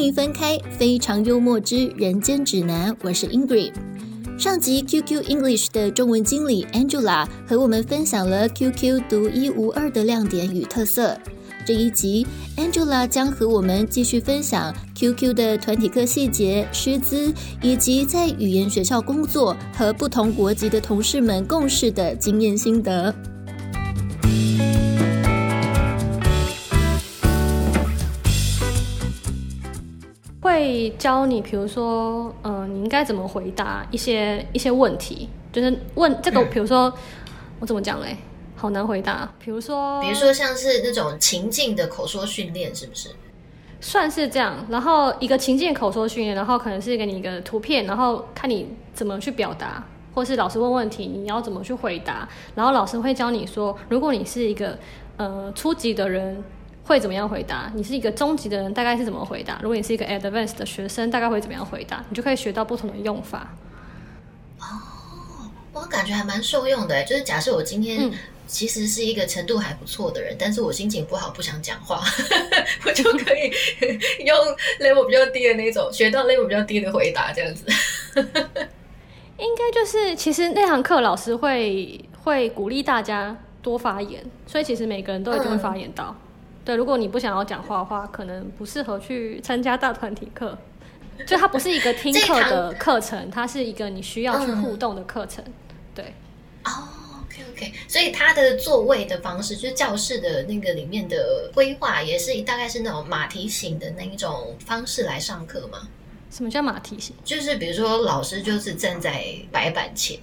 迎分开，非常幽默之人间指南。我是 Ingrid。上集 QQ English 的中文经理 Angela 和我们分享了 QQ 独一无二的亮点与特色。这一集，Angela 将和我们继续分享 QQ 的团体课细节、师资，以及在语言学校工作和不同国籍的同事们共事的经验心得。会教你，比如说，嗯，你应该怎么回答一些一些问题，就是问这个，比如说我怎么讲嘞？好难回答。比如说，比如说像是那种情境的口说训练，是不是？算是这样。然后一个情境口说训练，然后可能是给你一个图片，然后看你怎么去表达，或是老师问问题，你要怎么去回答。然后老师会教你说，如果你是一个呃初级的人，会怎么样回答？你是一个中级的人，大概是怎么回答？如果你是一个 advanced 的学生，大概会怎么样回答？你就可以学到不同的用法。哦，我感觉还蛮受用的。就是假设我今天。其实是一个程度还不错的人，但是我心情不好，不想讲话，我就可以 用 level 比较低的那种，学到 level 比较低的回答，这样子。应该就是，其实那堂课老师会会鼓励大家多发言，所以其实每个人都一定会发言到。对，如果你不想要讲话的话，可能不适合去参加大团体课，就它不是一个听课的 课程，它是一个你需要去互动的课程。对。哦。，OK OK，所以它的座位的方式，就是教室的那个里面的规划，也是大概是那种马蹄形的那一种方式来上课吗？什么叫马蹄形？就是比如说老师就是站在白板前，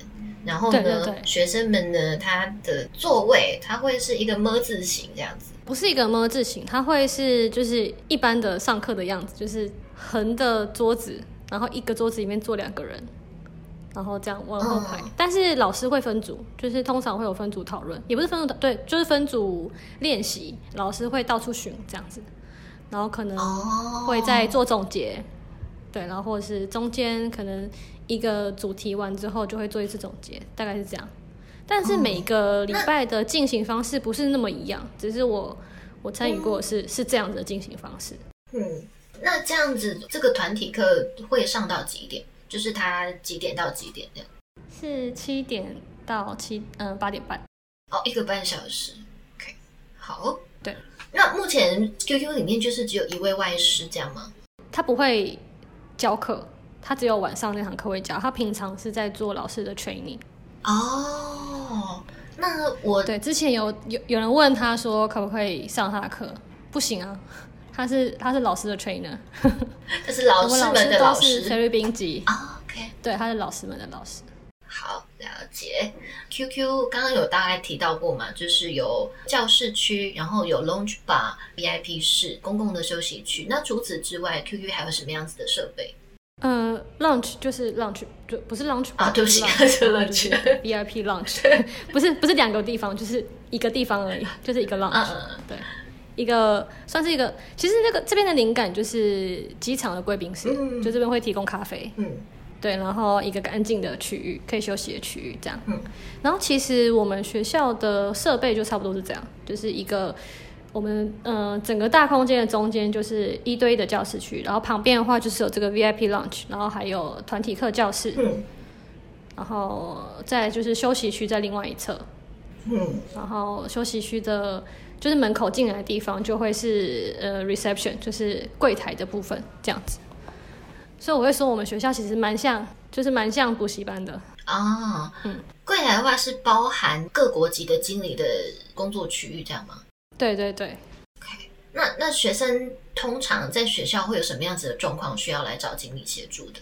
然后呢，学生们呢，他的座位他会是一个么字形这样子，不是一个么字形，他会是就是一般的上课的样子，就是横的桌子，然后一个桌子里面坐两个人。然后这样往后排，但是老师会分组，就是通常会有分组讨论，也不是分组对，就是分组练习。老师会到处巡这样子，然后可能会在做总结，对，然后或者是中间可能一个主题完之后就会做一次总结，大概是这样。但是每个礼拜的进行方式不是那么一样，只是我我参与过是是这样子的进行方式。嗯，那这样子这个团体课会上到几点？就是他几点到几点这样？是七点到七嗯八点半。哦，一个半小时。OK，好。对。那目前 QQ 里面就是只有一位外师这样吗？他不会教课，他只有晚上那堂课会教。他平常是在做老师的 training。哦，那我对之前有有有人问他说可不可以上他的课？不行啊。他是他是老师的 trainer，这是老师们的老师，菲律宾籍。OK，对，他是老师们的老师。好，了解。QQ 刚刚有大概提到过嘛，就是有教室区，然后有 lounge bar、VIP 室、公共的休息区。那除此之外，QQ 还有什么样子的设备？呃，lunch 就是 lunch，就不是 lunch 啊，对不起，是 lounge，VIP lounge，不是不是两个地方，就是一个地方而已，就是一个 lounge，对。一个算是一个，其实那个这边的灵感就是机场的贵宾室，就这边会提供咖啡，嗯，对，然后一个干净的区域，可以休息的区域，这样，嗯，然后其实我们学校的设备就差不多是这样，就是一个我们嗯整个大空间的中间就是一堆的教室区，然后旁边的话就是有这个 VIP lunch，然后还有团体课教室，嗯，然后再就是休息区在另外一侧，嗯，然后休息区的。就是门口进来的地方就会是呃 reception，就是柜台的部分这样子，所以我会说我们学校其实蛮像，就是蛮像补习班的哦。嗯，柜台的话是包含各国籍的经理的工作区域，这样吗？对对对。OK，那那学生通常在学校会有什么样子的状况需要来找经理协助的？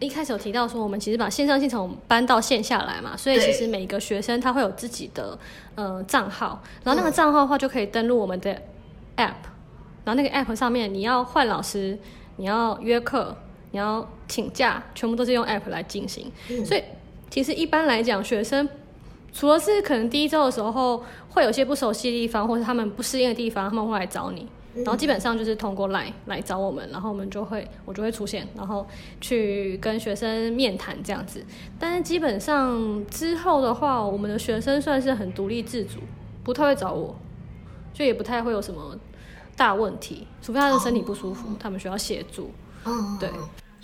一开始有提到说，我们其实把线上系统搬到线下来嘛，所以其实每个学生他会有自己的呃账号，然后那个账号的话就可以登录我们的 app，然后那个 app 上面你要换老师，你要约课，你要请假，全部都是用 app 来进行。所以其实一般来讲，学生除了是可能第一周的时候会有些不熟悉的地方，或者他们不适应的地方，他们会来找你。然后基本上就是通过 Line 来找我们，然后我们就会我就会出现，然后去跟学生面谈这样子。但是基本上之后的话，我们的学生算是很独立自主，不太会找我。就也不太会有什么大问题，除非他的身体不舒服，他们需要协助。嗯，对。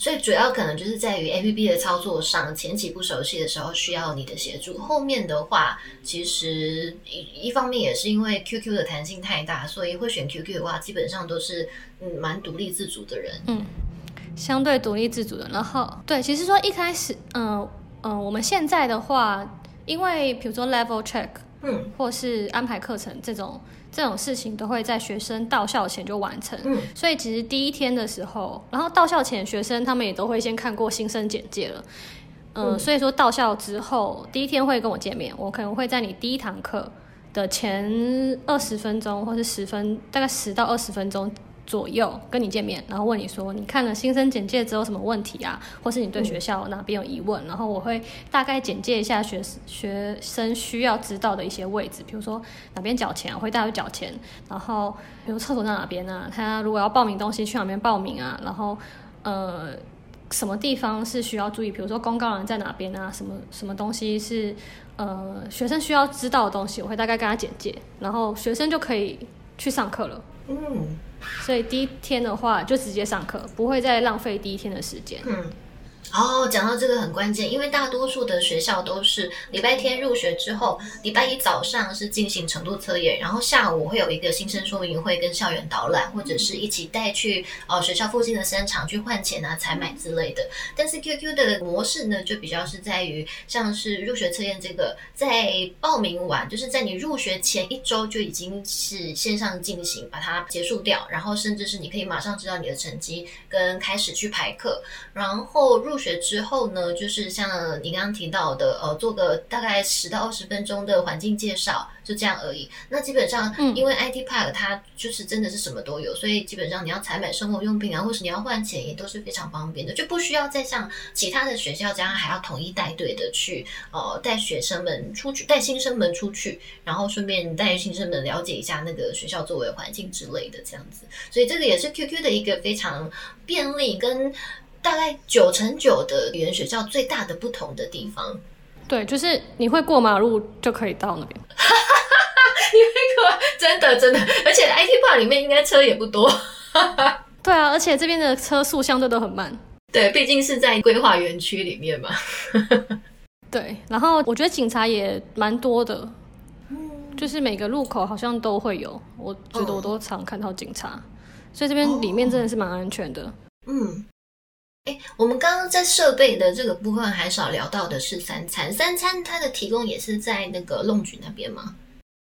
所以主要可能就是在于 A P P 的操作上，前期不熟悉的时候需要你的协助。后面的话，其实一一方面也是因为 Q Q 的弹性太大，所以会选 Q Q 的话，基本上都是嗯蛮独立自主的人。嗯，相对独立自主的。然后对，其实说一开始，嗯嗯，我们现在的话，因为比如说 level check，嗯，或是安排课程这种。这种事情都会在学生到校前就完成，嗯，所以其实第一天的时候，然后到校前学生他们也都会先看过新生简介了，嗯，所以说到校之后第一天会跟我见面，我可能会在你第一堂课的前二十分钟或是十分，大概十到二十分钟。左右跟你见面，然后问你说你看了新生简介之后什么问题啊，或是你对学校哪边有疑问，然后我会大概简介一下学学生需要知道的一些位置，比如说哪边缴钱，我会带去缴钱，然后比如厕所在哪边啊，他如果要报名东西去哪边报名啊，然后呃什么地方是需要注意，比如说公告栏在哪边啊，什么什么东西是呃学生需要知道的东西，我会大概跟他简介，然后学生就可以去上课了。嗯。所以第一天的话就直接上课，不会再浪费第一天的时间。嗯。哦，讲到这个很关键，因为大多数的学校都是礼拜天入学之后，礼拜一早上是进行程度测验，然后下午会有一个新生说明会跟校园导览，或者是一起带去哦学校附近的商场去换钱啊、采买之类的。但是 QQ 的模式呢，就比较是在于像是入学测验这个，在报名完，就是在你入学前一周就已经是线上进行，把它结束掉，然后甚至是你可以马上知道你的成绩，跟开始去排课，然后入。学之后呢，就是像你刚刚提到的，呃，做个大概十到二十分钟的环境介绍，就这样而已。那基本上，因为 IT Park 它就是真的是什么都有，所以基本上你要采买生活用品啊，或是你要换钱，也都是非常方便的，就不需要再像其他的学校这样还要统一带队的去，呃，带学生们出去，带新生们出去，然后顺便带新生们了解一下那个学校周围环境之类的这样子。所以这个也是 QQ 的一个非常便利跟。大概九成九的语言学校最大的不同的地方，对，就是你会过马路就可以到那边。你会过，真的真的，而且 IT Park 里面应该车也不多。对啊，而且这边的车速相对都很慢。对，毕竟是在规划园区里面嘛。对，然后我觉得警察也蛮多的，就是每个路口好像都会有，我觉得我都常看到警察，所以这边里面真的是蛮安全的。嗯。哎，我们刚刚在设备的这个部分还少聊到的是三餐，三餐它的提供也是在那个弄局那边吗？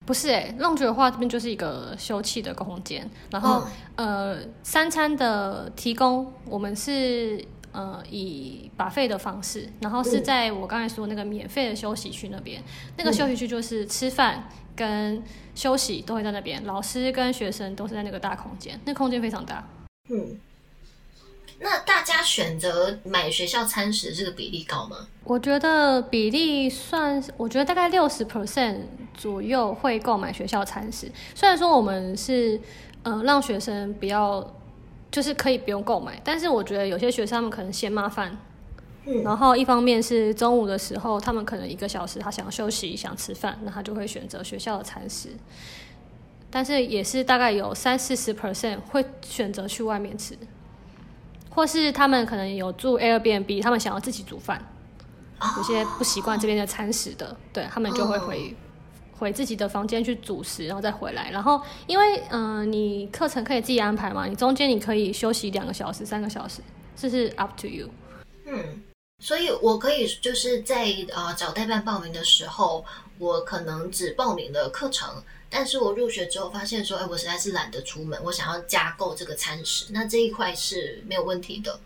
不是哎，弄局的话这边就是一个休憩的空间，然后呃，三餐的提供我们是呃以把费的方式，然后是在我刚才说那个免费的休息区那边，那个休息区就是吃饭跟休息都会在那边，老师跟学生都是在那个大空间，那空间非常大。嗯。那大家选择买学校餐食这个比例高吗？我觉得比例算，我觉得大概六十 percent 左右会购买学校餐食。虽然说我们是呃让学生不要，就是可以不用购买，但是我觉得有些学生他们可能嫌麻烦。嗯。然后一方面是中午的时候，他们可能一个小时他想休息想吃饭，那他就会选择学校的餐食。但是也是大概有三四十 percent 会选择去外面吃。或是他们可能有住 Airbnb，他们想要自己煮饭，有些不习惯这边的餐食的，对他们就会回回自己的房间去煮食，然后再回来。然后因为嗯，你课程可以自己安排嘛，你中间你可以休息两个小时、三个小时，这是 up to you。嗯，所以我可以就是在呃找代办报名的时候，我可能只报名了课程。但是我入学之后发现说，哎，我实在是懒得出门，我想要加购这个餐食，那这一块是没有问题的，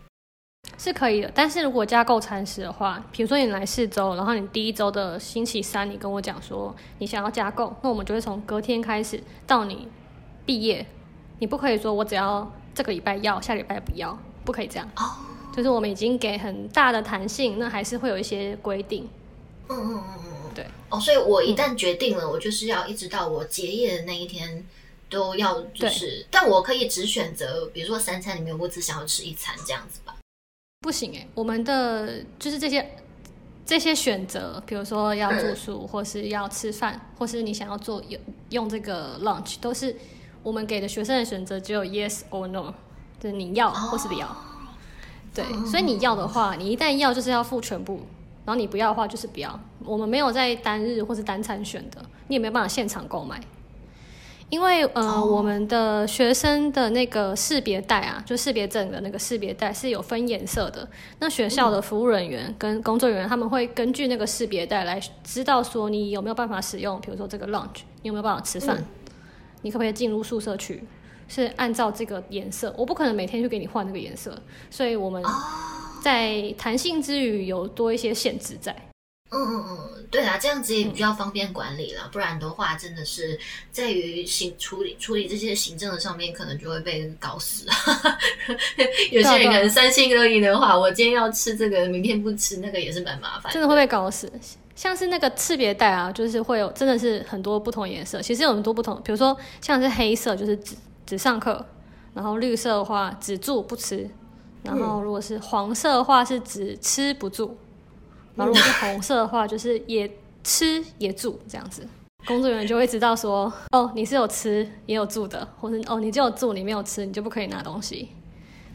是可以的。但是如果加购餐食的话，比如说你来四周，然后你第一周的星期三，你跟我讲说你想要加购，那我们就会从隔天开始到你毕业，你不可以说我只要这个礼拜要，下礼拜不要，不可以这样。哦，就是我们已经给很大的弹性，那还是会有一些规定。嗯嗯嗯嗯。对。哦，所以我一旦决定了，我就是要一直到我结业的那一天都要，就是，但我可以只选择，比如说三餐里面我只想要吃一餐这样子吧？不行哎，我们的就是这些这些选择，比如说要住宿，或是要吃饭，或是你想要做用用这个 lunch，都是我们给的学生的选择，只有 yes or no，就是你要或是不要。对，所以你要的话，你一旦要就是要付全部，然后你不要的话就是不要。我们没有在单日或是单餐选的，你也没有办法现场购买。因为呃，我们的学生的那个识别带啊，就识别证的那个识别带是有分颜色的。那学校的服务人员跟工作人员他们会根据那个识别带来知道说你有没有办法使用，比如说这个 lunch，你有没有办法吃饭，你可不可以进入宿舍区，是按照这个颜色。我不可能每天去给你换那个颜色，所以我们在弹性之余有多一些限制在。嗯嗯嗯，对啊，这样子也比较方便管理了。不然的话，真的是在于行处理处理这些行政的上面，可能就会被搞死。有些人可能三心二意的话，我今天要吃这个，明天不吃那个，也是蛮麻烦。真的会被搞死。像是那个识别带啊，就是会有真的是很多不同颜色。其实有很多不同，比如说像是黑色就是只只上课，然后绿色的话只住不吃，然后如果是黄色的话是指吃不住。然后如果是红色的话，就是也吃也住这样子，工作人员就会知道说，哦，你是有吃也有住的，或者哦，你只有住你没有吃，你就不可以拿东西，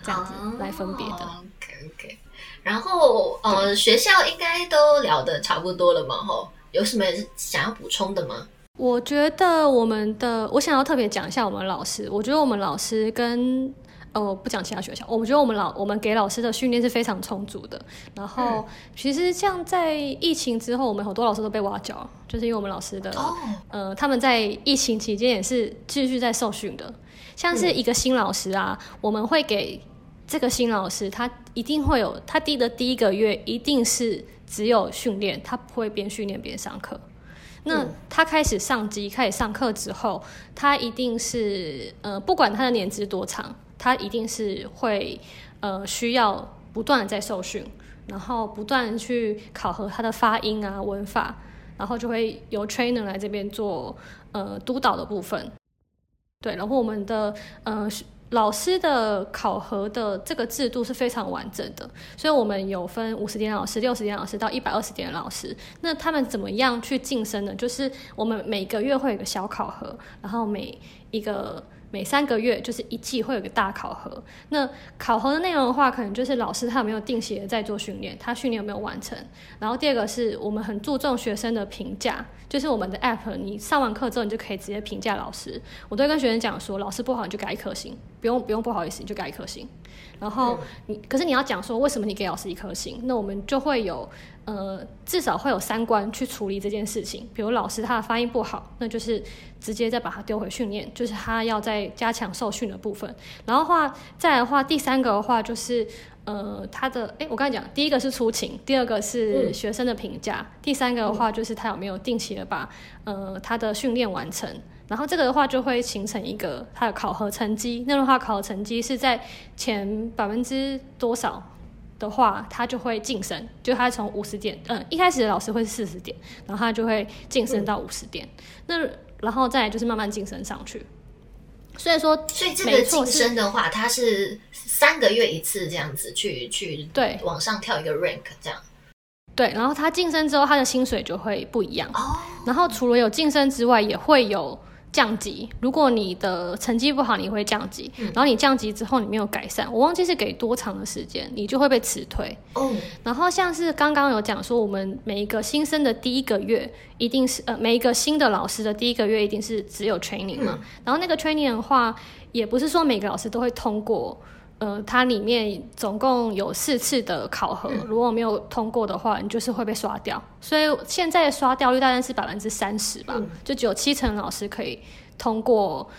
这样子来分别的。OK OK。然后呃，学校应该都聊的差不多了嘛？吼，有什么想要补充的吗？我觉得我们的，我想要特别讲一下我们老师，我觉得我们老师跟。哦，不讲其他学校，我觉得我们老我们给老师的训练是非常充足的。然后，其实像在疫情之后，我们很多老师都被挖角，就是因为我们老师的，呃，他们在疫情期间也是继续在受训的。像是一个新老师啊，我们会给这个新老师，他一定会有他第的第一个月一定是只有训练，他不会边训练边上课。那他开始上机开始上课之后，他一定是呃，不管他的年资多长。他一定是会，呃，需要不断的在受训，然后不断去考核他的发音啊、文法，然后就会由 trainer 来这边做呃督导的部分。对，然后我们的呃老师的考核的这个制度是非常完整的，所以我们有分五十点老师、六十点老师到一百二十点老师。那他们怎么样去晋升呢？就是我们每个月会有个小考核，然后每一个。每三个月就是一季会有个大考核，那考核的内容的话，可能就是老师他有没有定期的在做训练，他训练有没有完成。然后第二个是我们很注重学生的评价，就是我们的 app，你上完课之后你就可以直接评价老师。我都跟学生讲说，老师不好你就改一颗星，不用不用不好意思你就改一颗星。然后你可是你要讲说为什么你给老师一颗星，那我们就会有。呃，至少会有三关去处理这件事情。比如老师他的发音不好，那就是直接再把他丢回训练，就是他要在加强受训的部分。然后话再来的话，第三个的话就是呃，他的哎，我刚才讲第一个是出勤，第二个是学生的评价，第三个的话就是他有没有定期的把呃他的训练完成。然后这个的话就会形成一个他的考核成绩。那的话考核成绩是在前百分之多少？的话，他就会晋升，就他从五十点，嗯，一开始的老师会是四十点，然后他就会晋升到五十点，那然后再就是慢慢晋升上去。所以说，所以这个晋升的话，他是三个月一次这样子去去对往上跳一个 rank 这样。对，然后他晋升之后，他的薪水就会不一样。哦。然后除了有晋升之外，也会有。降级，如果你的成绩不好，你会降级。然后你降级之后，你没有改善，我忘记是给多长的时间，你就会被辞退。哦。然后像是刚刚有讲说，我们每一个新生的第一个月，一定是呃每一个新的老师的第一个月，一定是只有 training 嘛。然后那个 training 的话，也不是说每个老师都会通过。呃，它里面总共有四次的考核，如果没有通过的话，你就是会被刷掉。所以现在刷掉率大概是百分之三十吧，就只有七成老师可以通过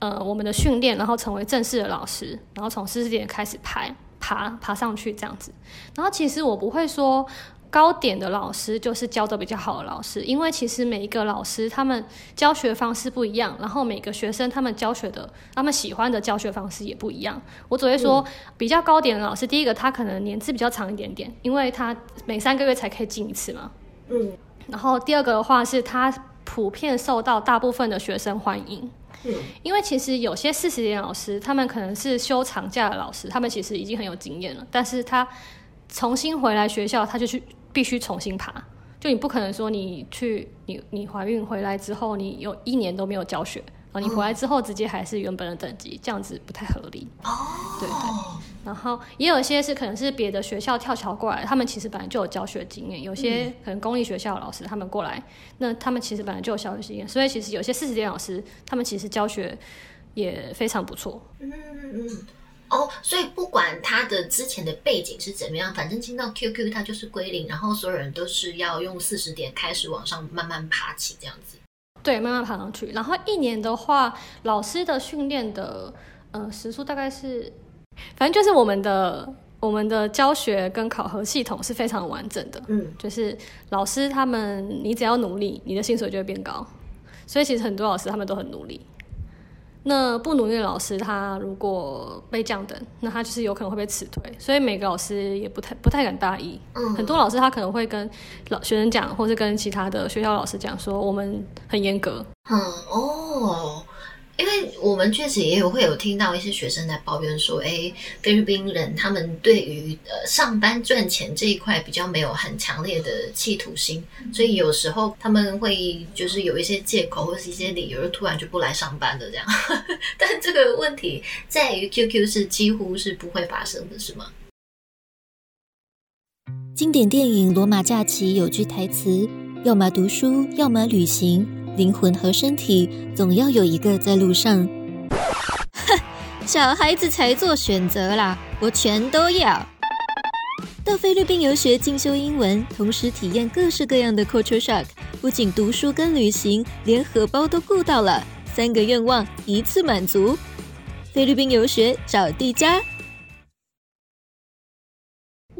呃我们的训练，然后成为正式的老师，然后从四十点开始排爬爬上去这样子。然后其实我不会说。高点的老师就是教的比较好的老师，因为其实每一个老师他们教学方式不一样，然后每个学生他们教学的他们喜欢的教学方式也不一样。我只会说比较高点的老师，第一个他可能年资比较长一点点，因为他每三个月才可以进一次嘛。嗯。然后第二个的话是他普遍受到大部分的学生欢迎。嗯。因为其实有些四十年老师，他们可能是休长假的老师，他们其实已经很有经验了，但是他。重新回来学校，他就去必须重新爬。就你不可能说你去你你怀孕回来之后，你有一年都没有教学，然后你回来之后直接还是原本的等级，这样子不太合理。哦，对对。然后也有一些是可能是别的学校跳桥过来，他们其实本来就有教学经验。有些可能公立学校的老师他们过来，那他们其实本来就有教学经验，所以其实有些四十点老师他们其实教学也非常不错。嗯嗯。哦，所以不管他的之前的背景是怎么样，反正进到 QQ 他就是归零，然后所有人都是要用四十点开始往上慢慢爬起这样子。对，慢慢爬上去。然后一年的话，老师的训练的呃时数大概是，反正就是我们的我们的教学跟考核系统是非常完整的。嗯，就是老师他们，你只要努力，你的薪水就会变高。所以其实很多老师他们都很努力。那不努力的老师，他如果被降等，那他就是有可能会被辞退，所以每个老师也不太不太敢大意。嗯，很多老师他可能会跟老学生讲，或是跟其他的学校老师讲说，我们很严格。嗯哦。因为我们确实也有会有听到一些学生在抱怨说，哎，菲律宾人他们对于呃上班赚钱这一块比较没有很强烈的企图心，所以有时候他们会就是有一些借口或是一些理由，突然就不来上班了这样。但这个问题在于 QQ 是几乎是不会发生的，是吗？经典电影《罗马假期》有句台词：要么读书，要么旅行。灵魂和身体总要有一个在路上。哼，小孩子才做选择啦，我全都要。到菲律宾游学进修英文，同时体验各式各样的 culture shock，不仅读书跟旅行，连荷包都顾到了，三个愿望一次满足。菲律宾游学找地家。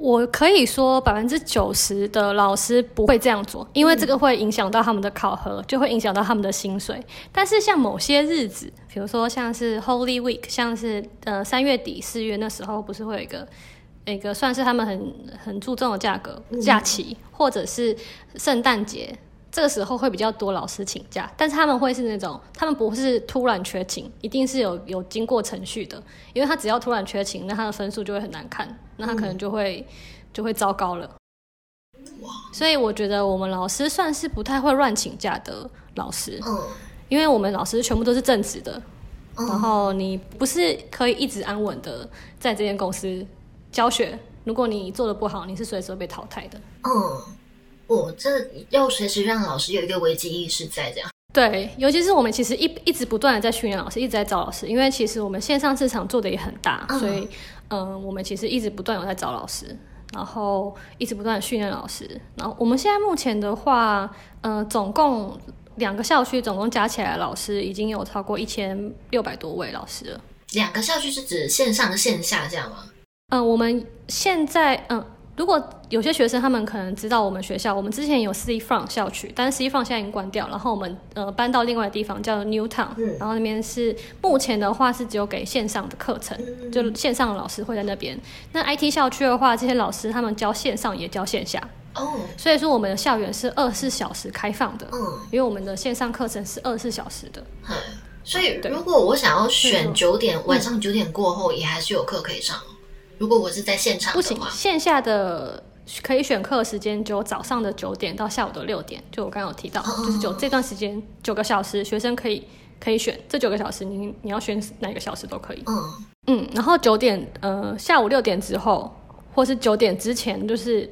我可以说百分之九十的老师不会这样做，因为这个会影响到他们的考核，就会影响到他们的薪水。但是像某些日子，比如说像是 Holy Week，像是呃三月底四月那时候，不是会有一个一个算是他们很很注重的价格假期，或者是圣诞节。这个时候会比较多老师请假，但是他们会是那种，他们不是突然缺勤，一定是有有经过程序的，因为他只要突然缺勤，那他的分数就会很难看，那他可能就会就会糟糕了。所以我觉得我们老师算是不太会乱请假的老师，因为我们老师全部都是正职的，然后你不是可以一直安稳的在这间公司教学，如果你做的不好，你是随时会被淘汰的。嗯。哦，这要随时让老师有一个危机意识在这样。对，尤其是我们其实一一直不断的在训练老师，一直在找老师，因为其实我们线上市场做的也很大，所以嗯，我们其实一直不断有在找老师，然后一直不断的训练老师。然后我们现在目前的话，嗯，总共两个校区总共加起来老师已经有超过一千六百多位老师了。两个校区是指线上线下这样吗？嗯，我们现在嗯。如果有些学生他们可能知道我们学校，我们之前有 C Front 校区，但是 C Front 现在已经关掉，然后我们呃搬到另外的地方叫 New Town，然后那边是目前的话是只有给线上的课程，就线上的老师会在那边。那 IT 校区的话，这些老师他们教线上也教线下，哦，所以说我们的校园是二十四小时开放的，嗯，因为我们的线上课程是二十四小时的，所以如果我想要选九点晚上九点过后，也还是有课可以上。如果我是在现场，不行，线下的可以选课时间就早上的九点到下午的六点，就我刚刚有提到，就是九这段时间九个小时，学生可以可以选这九个小时，你你要选哪个小时都可以。嗯嗯，然后九点呃下午六点之后，或是九点之前，就是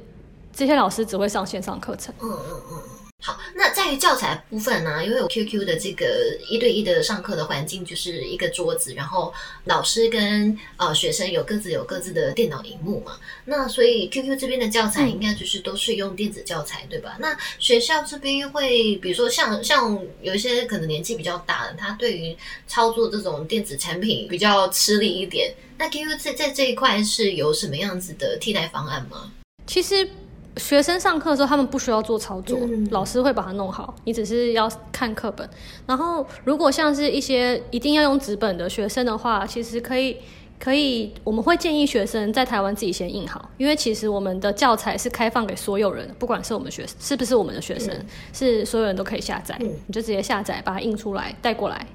这些老师只会上线上课程。嗯嗯嗯。好，那在于教材部分呢，因为有 QQ 的这个一对一的上课的环境，就是一个桌子，然后老师跟呃学生有各自有各自的电脑荧幕嘛。那所以 QQ 这边的教材应该就是都是用电子教材，对吧？那学校这边会，比如说像像有一些可能年纪比较大的，他对于操作这种电子产品比较吃力一点。那 QQ 在在这一块是有什么样子的替代方案吗？其实。学生上课的时候，他们不需要做操作，老师会把它弄好，你只是要看课本。然后，如果像是一些一定要用纸本的学生的话，其实可以可以，我们会建议学生在台湾自己先印好，因为其实我们的教材是开放给所有人，不管是我们学是不是我们的学生，是所有人都可以下载，你就直接下载，把它印出来带过来。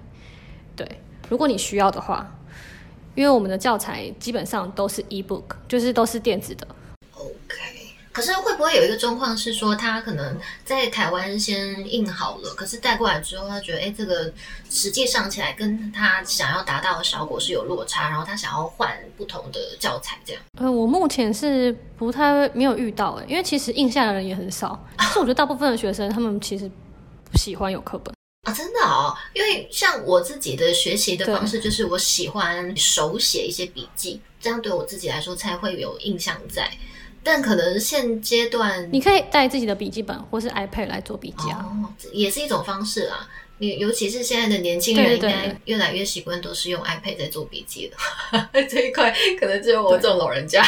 对，如果你需要的话，因为我们的教材基本上都是 e book，就是都是电子的。可是会不会有一个状况是说，他可能在台湾先印好了，可是带过来之后，他觉得哎，这个实际上起来跟他想要达到的效果是有落差，然后他想要换不同的教材这样。呃，我目前是不太没有遇到哎，因为其实印下的人也很少，是我觉得大部分的学生他们其实不喜欢有课本啊，真的哦，因为像我自己的学习的方式就是我喜欢手写一些笔记，这样对我自己来说才会有印象在。但可能现阶段，你可以带自己的笔记本或是 iPad 来做笔记啊，也是一种方式啦。你尤其是现在的年轻人，应该越来越习惯都是用 iPad 在做笔记了。这一块可能只有我这种老人家。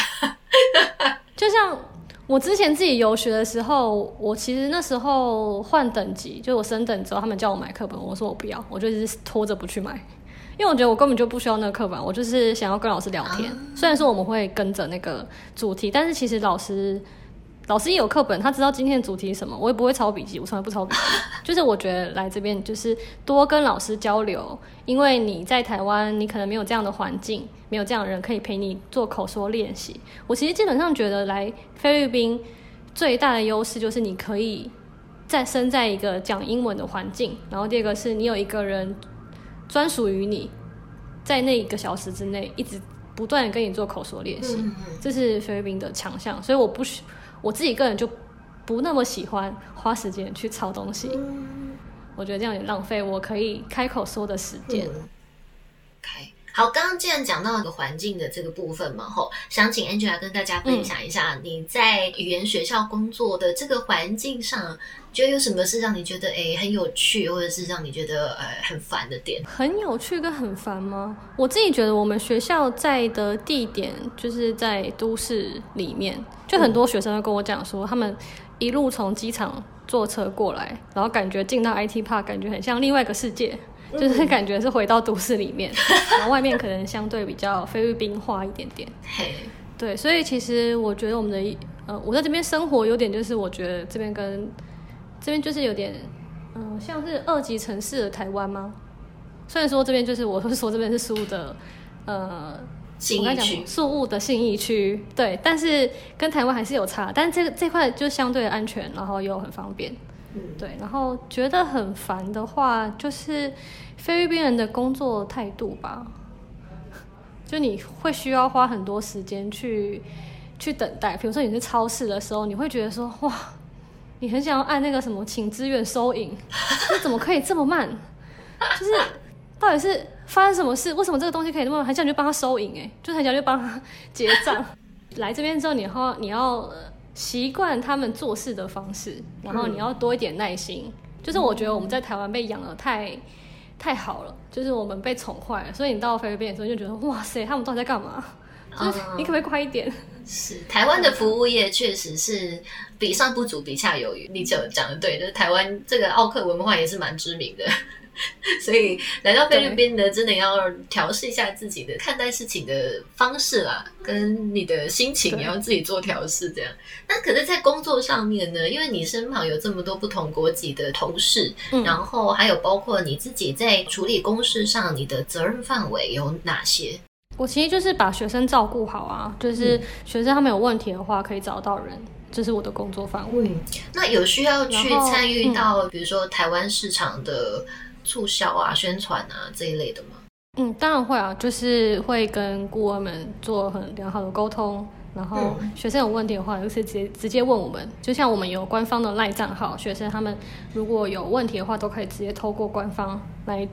就像我之前自己游学的时候，我其实那时候换等级，就我升等之后，他们叫我买课本，我说我不要，我就一直拖着不去买。因为我觉得我根本就不需要那个课本，我就是想要跟老师聊天。虽然说我们会跟着那个主题，但是其实老师老师也有课本，他知道今天的主题是什么。我也不会抄笔记，我从来不抄笔记。就是我觉得来这边就是多跟老师交流，因为你在台湾，你可能没有这样的环境，没有这样的人可以陪你做口说练习。我其实基本上觉得来菲律宾最大的优势就是你可以在身在一个讲英文的环境，然后第二个是你有一个人。专属于你，在那一个小时之内，一直不断的跟你做口说练习，这是菲律宾的强项。所以我不喜，我自己个人就不那么喜欢花时间去抄东西，我觉得这样也浪费我可以开口说的时间。开好，刚刚既然讲到一个环境的这个部分嘛，吼，想请 Angela 跟大家分享一下你在语言学校工作的这个环境上。觉得有什么是让你觉得哎很有趣，或者是让你觉得呃很烦的点？很有趣跟很烦吗？我自己觉得我们学校在的地点就是在都市里面，就很多学生会跟我讲说，他们一路从机场坐车过来，然后感觉进到 IT Park，感觉很像另外一个世界，就是感觉是回到都市里面，然后外面可能相对比较菲律宾化一点点。对，所以其实我觉得我们的呃，我在这边生活有点就是我觉得这边跟这边就是有点，嗯，像是二级城市的台湾吗？虽然说这边就是我是说这边是苏的，呃，信义区，宿务的信义区，对，但是跟台湾还是有差，但这个这块就相对安全，然后又很方便，嗯，对，然后觉得很烦的话，就是菲律宾人的工作态度吧，就你会需要花很多时间去去等待，比如说你去超市的时候，你会觉得说哇。你很想要按那个什么，请支援收银，这怎么可以这么慢？就是到底是发生什么事？为什么这个东西可以那么很想去帮他收银？哎，就很想去帮他结账。来这边之后，你要你要习惯他们做事的方式，然后你要多一点耐心。就是我觉得我们在台湾被养的太太好了，就是我们被宠坏了，所以你到菲律宾的时候就觉得哇塞，他们到底在干嘛？就是你可不可以快一点？是台湾的服务业确实是比上不足，比下有余。你就讲的对，就是台湾这个奥克文化也是蛮知名的，所以来到菲律宾呢，真的要调试一下自己的看待事情的方式啦，跟你的心情也要自己做调试。这样，那可是，在工作上面呢，因为你身旁有这么多不同国籍的同事，然后还有包括你自己在处理公事上，你的责任范围有哪些？我其实就是把学生照顾好啊，就是学生他们有问题的话可以找到人，这是我的工作范围。那有需要去参与到，比如说台湾市场的促销啊、宣传啊这一类的吗？嗯，当然会啊，就是会跟顾问们做很良好的沟通，然后学生有问题的话，就是直接直接问我们。就像我们有官方的赖账号，学生他们如果有问题的话，都可以直接透过官方来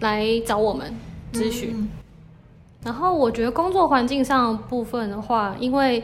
来找我们咨询。然后我觉得工作环境上部分的话，因为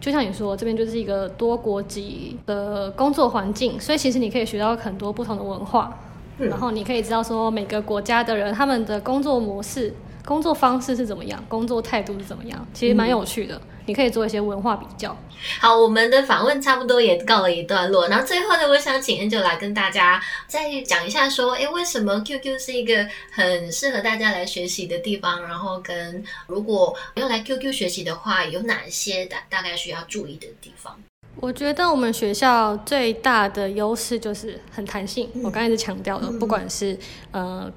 就像你说，这边就是一个多国籍的工作环境，所以其实你可以学到很多不同的文化，然后你可以知道说每个国家的人他们的工作模式。工作方式是怎么样？工作态度是怎么样？其实蛮有趣的，你可以做一些文化比较。好，我们的访问差不多也告了一段落，然后最后呢，我想请 Angel 来跟大家再讲一下，说，哎，为什么 QQ 是一个很适合大家来学习的地方？然后跟如果要来 QQ 学习的话，有哪些大大概需要注意的地方？我觉得我们学校最大的优势就是很弹性。我刚才是强调的，不管是呃。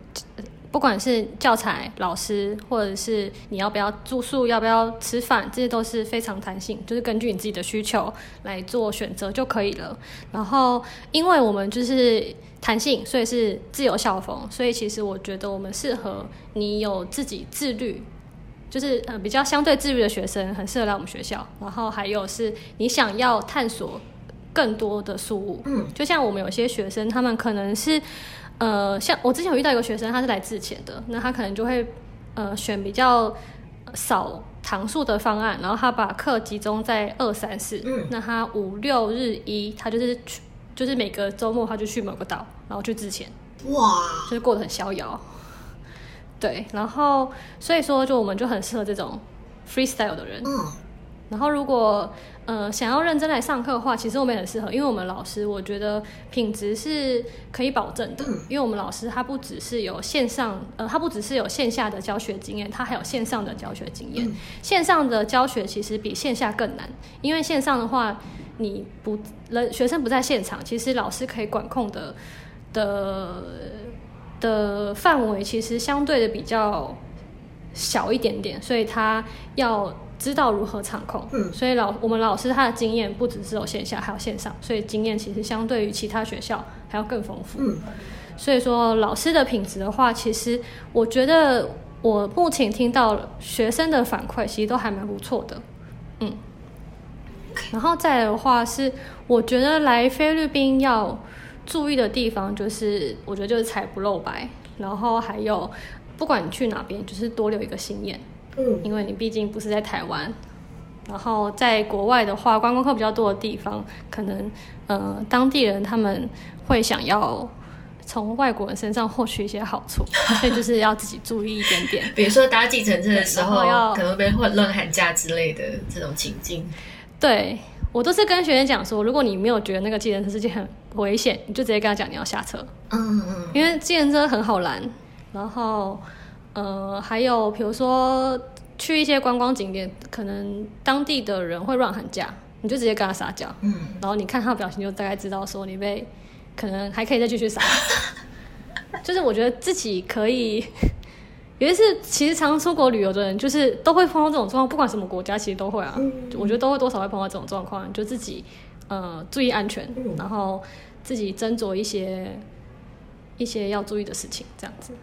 不管是教材、老师，或者是你要不要住宿、要不要吃饭，这些都是非常弹性，就是根据你自己的需求来做选择就可以了。然后，因为我们就是弹性，所以是自由校风，所以其实我觉得我们适合你有自己自律，就是呃比较相对自律的学生，很适合来我们学校。然后还有是你想要探索更多的事物，嗯，就像我们有些学生，他们可能是。呃，像我之前有遇到一个学生，他是来自前的，那他可能就会呃选比较少堂数的方案，然后他把课集中在二三四，嗯，那他五六日一，他就是去，就是每个周末他就去某个岛，然后去自前，哇，就是过得很逍遥，对，然后所以说就我们就很适合这种 freestyle 的人，嗯，然后如果。呃，想要认真来上课的话，其实我们也很适合，因为我们老师我觉得品质是可以保证的。因为我们老师他不只是有线上，呃，他不只是有线下的教学经验，他还有线上的教学经验。线上的教学其实比线下更难，因为线上的话，你不人学生不在现场，其实老师可以管控的的的范围其实相对的比较小一点点，所以他要。知道如何场控，所以老我们老师他的经验不只是有线下，还有线上，所以经验其实相对于其他学校还要更丰富。所以说老师的品质的话，其实我觉得我目前听到学生的反馈，其实都还蛮不错的。嗯，然后再的话是，我觉得来菲律宾要注意的地方，就是我觉得就是财不露白，然后还有不管你去哪边，就是多留一个心眼。嗯，因为你毕竟不是在台湾，然后在国外的话，观光客比较多的地方，可能呃当地人他们会想要从外国人身上获取一些好处，所以就是要自己注意一点点。比如说搭计程车的时候，可能被混乱喊价之类的这种情境。对我都是跟学员讲说，如果你没有觉得那个计程车是件很危险，你就直接跟他讲你要下车。嗯嗯，因为计程车很好拦，然后。呃，还有比如说去一些观光景点，可能当地的人会乱喊价，你就直接跟他撒娇，嗯，然后你看他的表情，就大概知道说你被可能还可以再继续撒。就是我觉得自己可以，有一次其实常出国旅游的人，就是都会碰到这种状况，不管什么国家，其实都会啊。我觉得都会多少会碰到这种状况，就自己呃注意安全，然后自己斟酌一些一些要注意的事情，这样子。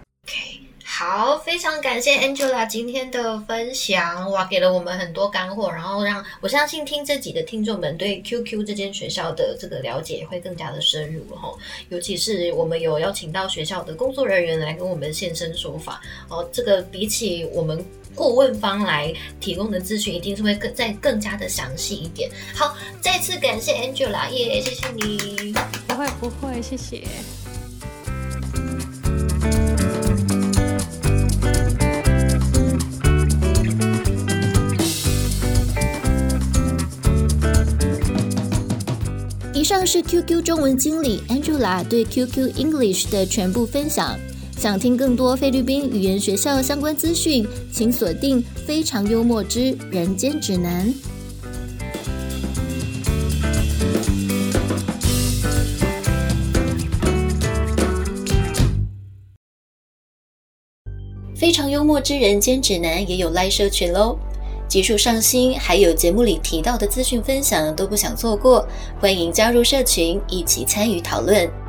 好，非常感谢 Angela 今天的分享，哇，给了我们很多干货，然后让我相信听这集的听众们对 QQ 这间学校的这个了解会更加的深入哈。尤其是我们有邀请到学校的工作人员来跟我们现身说法哦，这个比起我们顾问方来提供的咨询，一定是会更再更加的详细一点。好，再次感谢 Angela，耶，谢谢你，不会不会，谢谢。上是 QQ 中文经理 Angela 对 QQ English 的全部分享。想听更多菲律宾语言学校相关资讯，请锁定《非常幽默之人间指南》。《非常幽默之人间指南》也有 Live 社群喽。技术上新，还有节目里提到的资讯分享都不想错过，欢迎加入社群一起参与讨论。